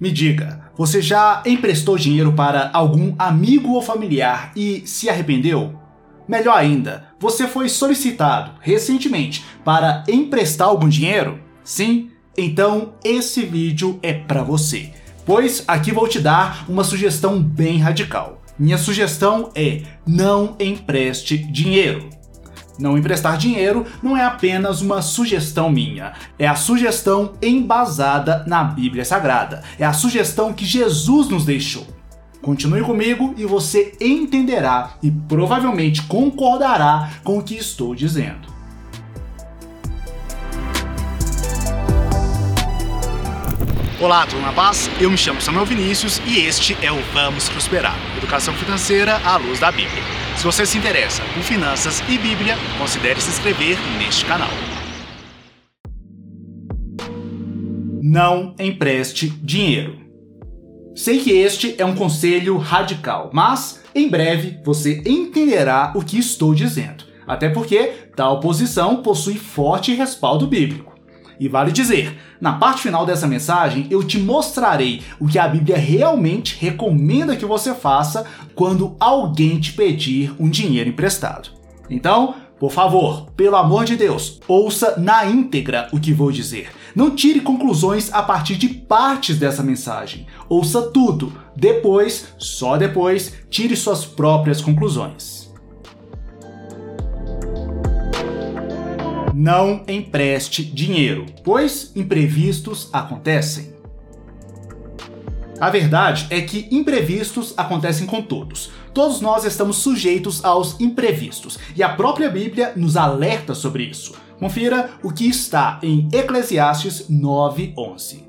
Me diga, você já emprestou dinheiro para algum amigo ou familiar e se arrependeu? Melhor ainda, você foi solicitado recentemente para emprestar algum dinheiro? Sim? Então esse vídeo é para você, pois aqui vou te dar uma sugestão bem radical. Minha sugestão é não empreste dinheiro. Não emprestar dinheiro não é apenas uma sugestão minha, é a sugestão embasada na Bíblia Sagrada, é a sugestão que Jesus nos deixou. Continue comigo e você entenderá e provavelmente concordará com o que estou dizendo. Olá, tudo na paz? Eu me chamo Samuel Vinícius e este é o Vamos Prosperar Educação Financeira à Luz da Bíblia. Se você se interessa por finanças e Bíblia, considere se inscrever neste canal. Não empreste dinheiro. Sei que este é um conselho radical, mas em breve você entenderá o que estou dizendo. Até porque tal posição possui forte respaldo bíblico. E vale dizer, na parte final dessa mensagem eu te mostrarei o que a Bíblia realmente recomenda que você faça quando alguém te pedir um dinheiro emprestado. Então, por favor, pelo amor de Deus, ouça na íntegra o que vou dizer. Não tire conclusões a partir de partes dessa mensagem. Ouça tudo. Depois, só depois, tire suas próprias conclusões. Não empreste dinheiro, pois imprevistos acontecem. A verdade é que imprevistos acontecem com todos. Todos nós estamos sujeitos aos imprevistos e a própria Bíblia nos alerta sobre isso. Confira o que está em Eclesiastes 9:11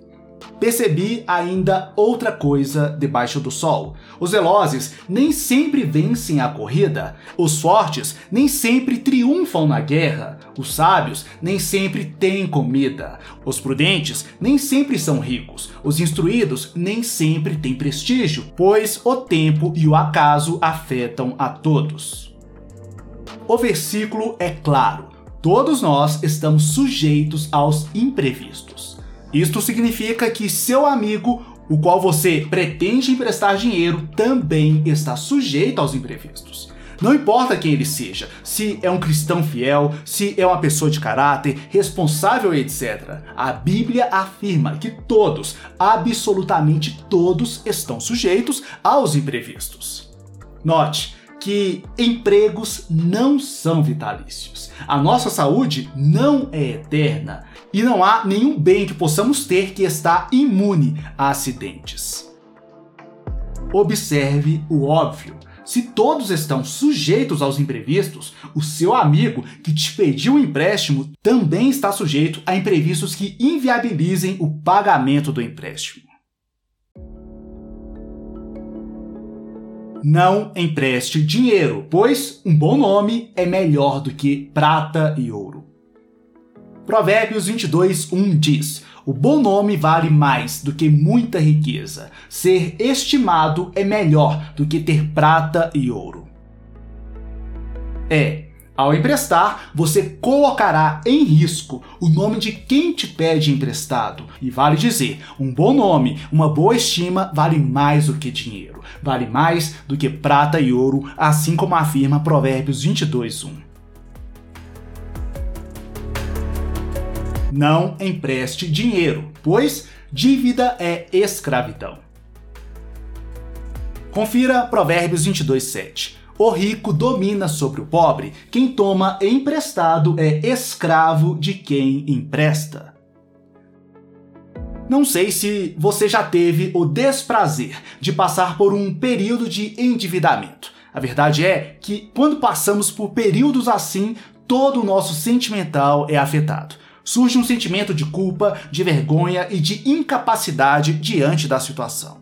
percebi ainda outra coisa debaixo do sol. Os velozes nem sempre vencem a corrida, os fortes nem sempre triunfam na guerra, os sábios nem sempre têm comida, os prudentes nem sempre são ricos, os instruídos nem sempre têm prestígio, pois o tempo e o acaso afetam a todos. O versículo é claro. Todos nós estamos sujeitos aos imprevistos. Isto significa que seu amigo, o qual você pretende emprestar dinheiro, também está sujeito aos imprevistos. Não importa quem ele seja, se é um cristão fiel, se é uma pessoa de caráter, responsável, etc. A Bíblia afirma que todos, absolutamente todos, estão sujeitos aos imprevistos. Note, que empregos não são vitalícios. A nossa saúde não é eterna e não há nenhum bem que possamos ter que está imune a acidentes. Observe o óbvio. Se todos estão sujeitos aos imprevistos, o seu amigo que te pediu um empréstimo também está sujeito a imprevistos que inviabilizem o pagamento do empréstimo. Não empreste dinheiro, pois um bom nome é melhor do que prata e ouro. Provérbios 22, 1 diz: O bom nome vale mais do que muita riqueza. Ser estimado é melhor do que ter prata e ouro. É, ao emprestar, você colocará em risco o nome de quem te pede emprestado. E vale dizer, um bom nome, uma boa estima vale mais do que dinheiro, vale mais do que prata e ouro, assim como afirma Provérbios 22:1. Não empreste dinheiro, pois dívida é escravidão. Confira Provérbios 22:7. O rico domina sobre o pobre. Quem toma emprestado é escravo de quem empresta. Não sei se você já teve o desprazer de passar por um período de endividamento. A verdade é que quando passamos por períodos assim, todo o nosso sentimental é afetado. Surge um sentimento de culpa, de vergonha e de incapacidade diante da situação.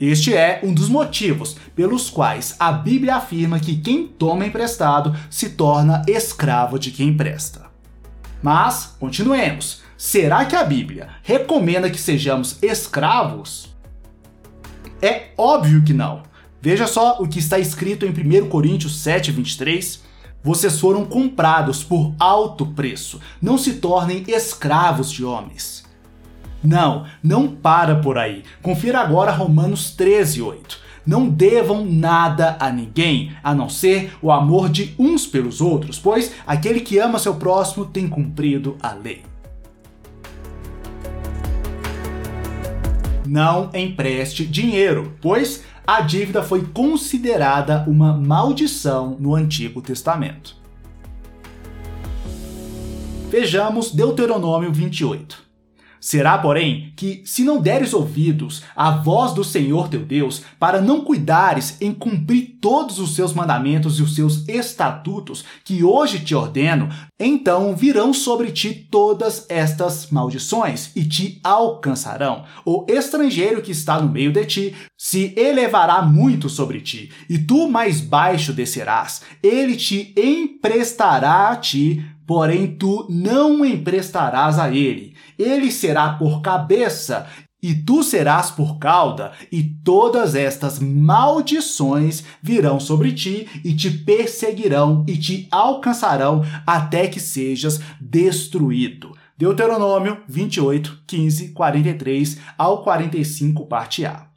Este é um dos motivos pelos quais a Bíblia afirma que quem toma emprestado se torna escravo de quem empresta. Mas, continuemos. Será que a Bíblia recomenda que sejamos escravos? É óbvio que não. Veja só o que está escrito em 1 Coríntios 7, 23. Vocês foram comprados por alto preço. Não se tornem escravos de homens. Não, não para por aí. Confira agora Romanos 13, 8. Não devam nada a ninguém, a não ser o amor de uns pelos outros, pois aquele que ama seu próximo tem cumprido a lei. Não empreste dinheiro, pois a dívida foi considerada uma maldição no Antigo Testamento. Vejamos Deuteronômio 28. Será, porém, que se não deres ouvidos à voz do Senhor teu Deus, para não cuidares em cumprir todos os seus mandamentos e os seus estatutos que hoje te ordeno, então virão sobre ti todas estas maldições e te alcançarão. O estrangeiro que está no meio de ti se elevará muito sobre ti, e tu mais baixo descerás. Ele te emprestará a ti porém tu não emprestarás a ele. Ele será por cabeça e tu serás por cauda, e todas estas maldições virão sobre ti e te perseguirão e te alcançarão até que sejas destruído. Deuteronômio 28, 15, 43 ao 45, parte A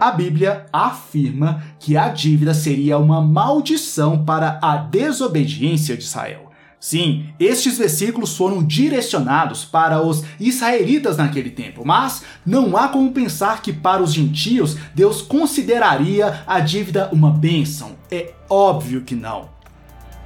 a Bíblia afirma que a dívida seria uma maldição para a desobediência de Israel. Sim, estes versículos foram direcionados para os israelitas naquele tempo, mas não há como pensar que para os gentios Deus consideraria a dívida uma bênção. É óbvio que não.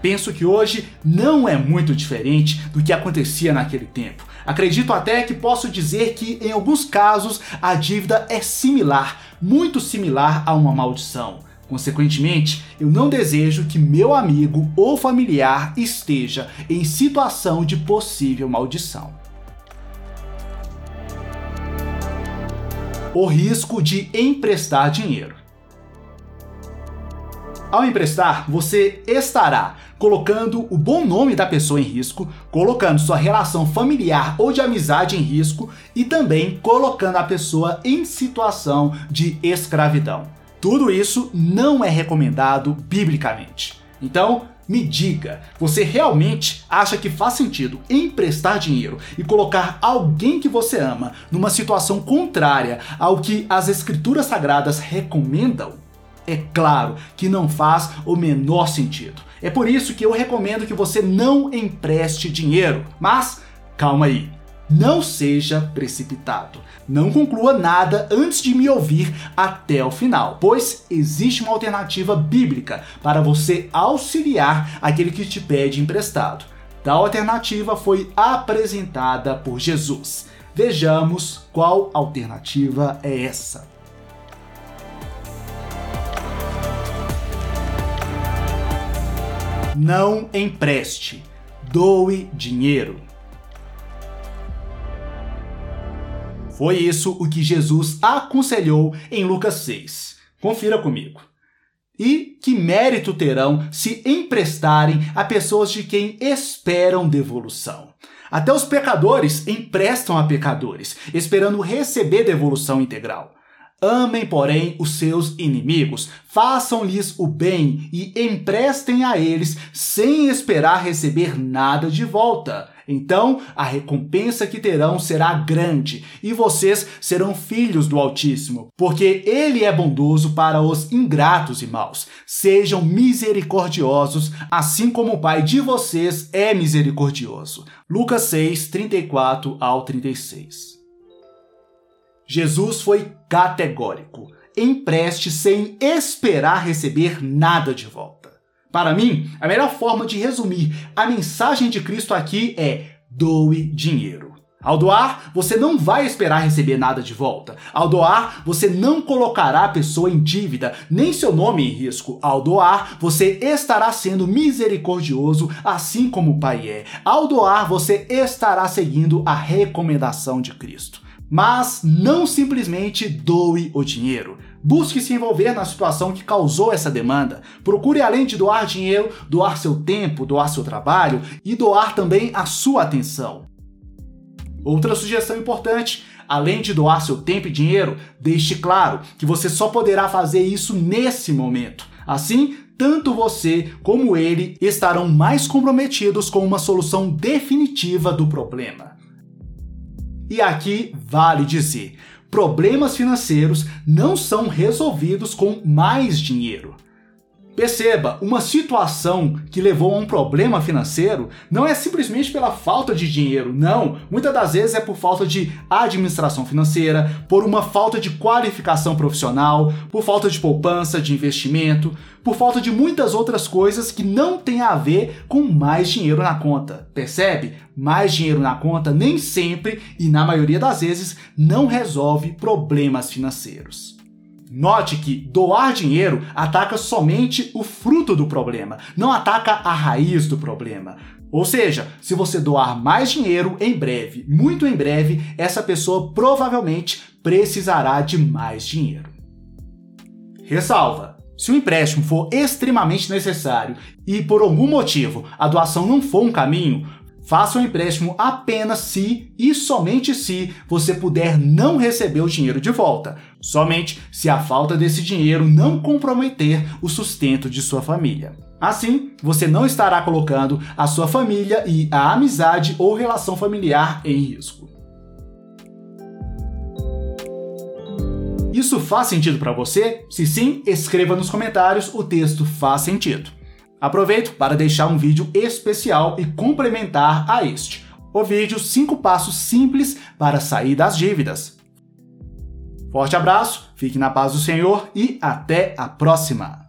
Penso que hoje não é muito diferente do que acontecia naquele tempo. Acredito até que posso dizer que, em alguns casos, a dívida é similar, muito similar a uma maldição. Consequentemente, eu não desejo que meu amigo ou familiar esteja em situação de possível maldição. O risco de emprestar dinheiro. Ao emprestar, você estará colocando o bom nome da pessoa em risco, colocando sua relação familiar ou de amizade em risco e também colocando a pessoa em situação de escravidão. Tudo isso não é recomendado biblicamente. Então, me diga, você realmente acha que faz sentido emprestar dinheiro e colocar alguém que você ama numa situação contrária ao que as escrituras sagradas recomendam? É claro que não faz o menor sentido. É por isso que eu recomendo que você não empreste dinheiro. Mas calma aí. Não seja precipitado. Não conclua nada antes de me ouvir até o final, pois existe uma alternativa bíblica para você auxiliar aquele que te pede emprestado. Tal alternativa foi apresentada por Jesus. Vejamos qual alternativa é essa. Não empreste, doe dinheiro. Foi isso o que Jesus aconselhou em Lucas 6. Confira comigo. E que mérito terão se emprestarem a pessoas de quem esperam devolução? Até os pecadores emprestam a pecadores, esperando receber devolução integral. Amem, porém, os seus inimigos, façam-lhes o bem e emprestem a eles sem esperar receber nada de volta. Então a recompensa que terão será grande e vocês serão filhos do Altíssimo, porque Ele é bondoso para os ingratos e maus. Sejam misericordiosos, assim como o Pai de vocês é misericordioso. Lucas 6, 34 ao 36. Jesus foi categórico. Empreste sem esperar receber nada de volta. Para mim, a melhor forma de resumir a mensagem de Cristo aqui é: doe dinheiro. Ao doar, você não vai esperar receber nada de volta. Ao doar, você não colocará a pessoa em dívida, nem seu nome em risco. Ao doar, você estará sendo misericordioso, assim como o Pai é. Ao doar, você estará seguindo a recomendação de Cristo. Mas não simplesmente doe o dinheiro. Busque se envolver na situação que causou essa demanda. Procure, além de doar dinheiro, doar seu tempo, doar seu trabalho e doar também a sua atenção. Outra sugestão importante: além de doar seu tempo e dinheiro, deixe claro que você só poderá fazer isso nesse momento. Assim, tanto você como ele estarão mais comprometidos com uma solução definitiva do problema. E aqui vale dizer: problemas financeiros não são resolvidos com mais dinheiro. Perceba, uma situação que levou a um problema financeiro não é simplesmente pela falta de dinheiro, não. Muitas das vezes é por falta de administração financeira, por uma falta de qualificação profissional, por falta de poupança, de investimento, por falta de muitas outras coisas que não tem a ver com mais dinheiro na conta. Percebe? Mais dinheiro na conta nem sempre e na maioria das vezes não resolve problemas financeiros. Note que doar dinheiro ataca somente o fruto do problema, não ataca a raiz do problema. Ou seja, se você doar mais dinheiro em breve, muito em breve, essa pessoa provavelmente precisará de mais dinheiro. Ressalva: se o empréstimo for extremamente necessário e por algum motivo a doação não for um caminho, Faça um empréstimo apenas se e somente se você puder não receber o dinheiro de volta. Somente se a falta desse dinheiro não comprometer o sustento de sua família. Assim, você não estará colocando a sua família e a amizade ou relação familiar em risco. Isso faz sentido para você? Se sim, escreva nos comentários o texto faz sentido. Aproveito para deixar um vídeo especial e complementar a este. O vídeo 5 passos simples para sair das dívidas. Forte abraço, fique na paz do Senhor e até a próxima!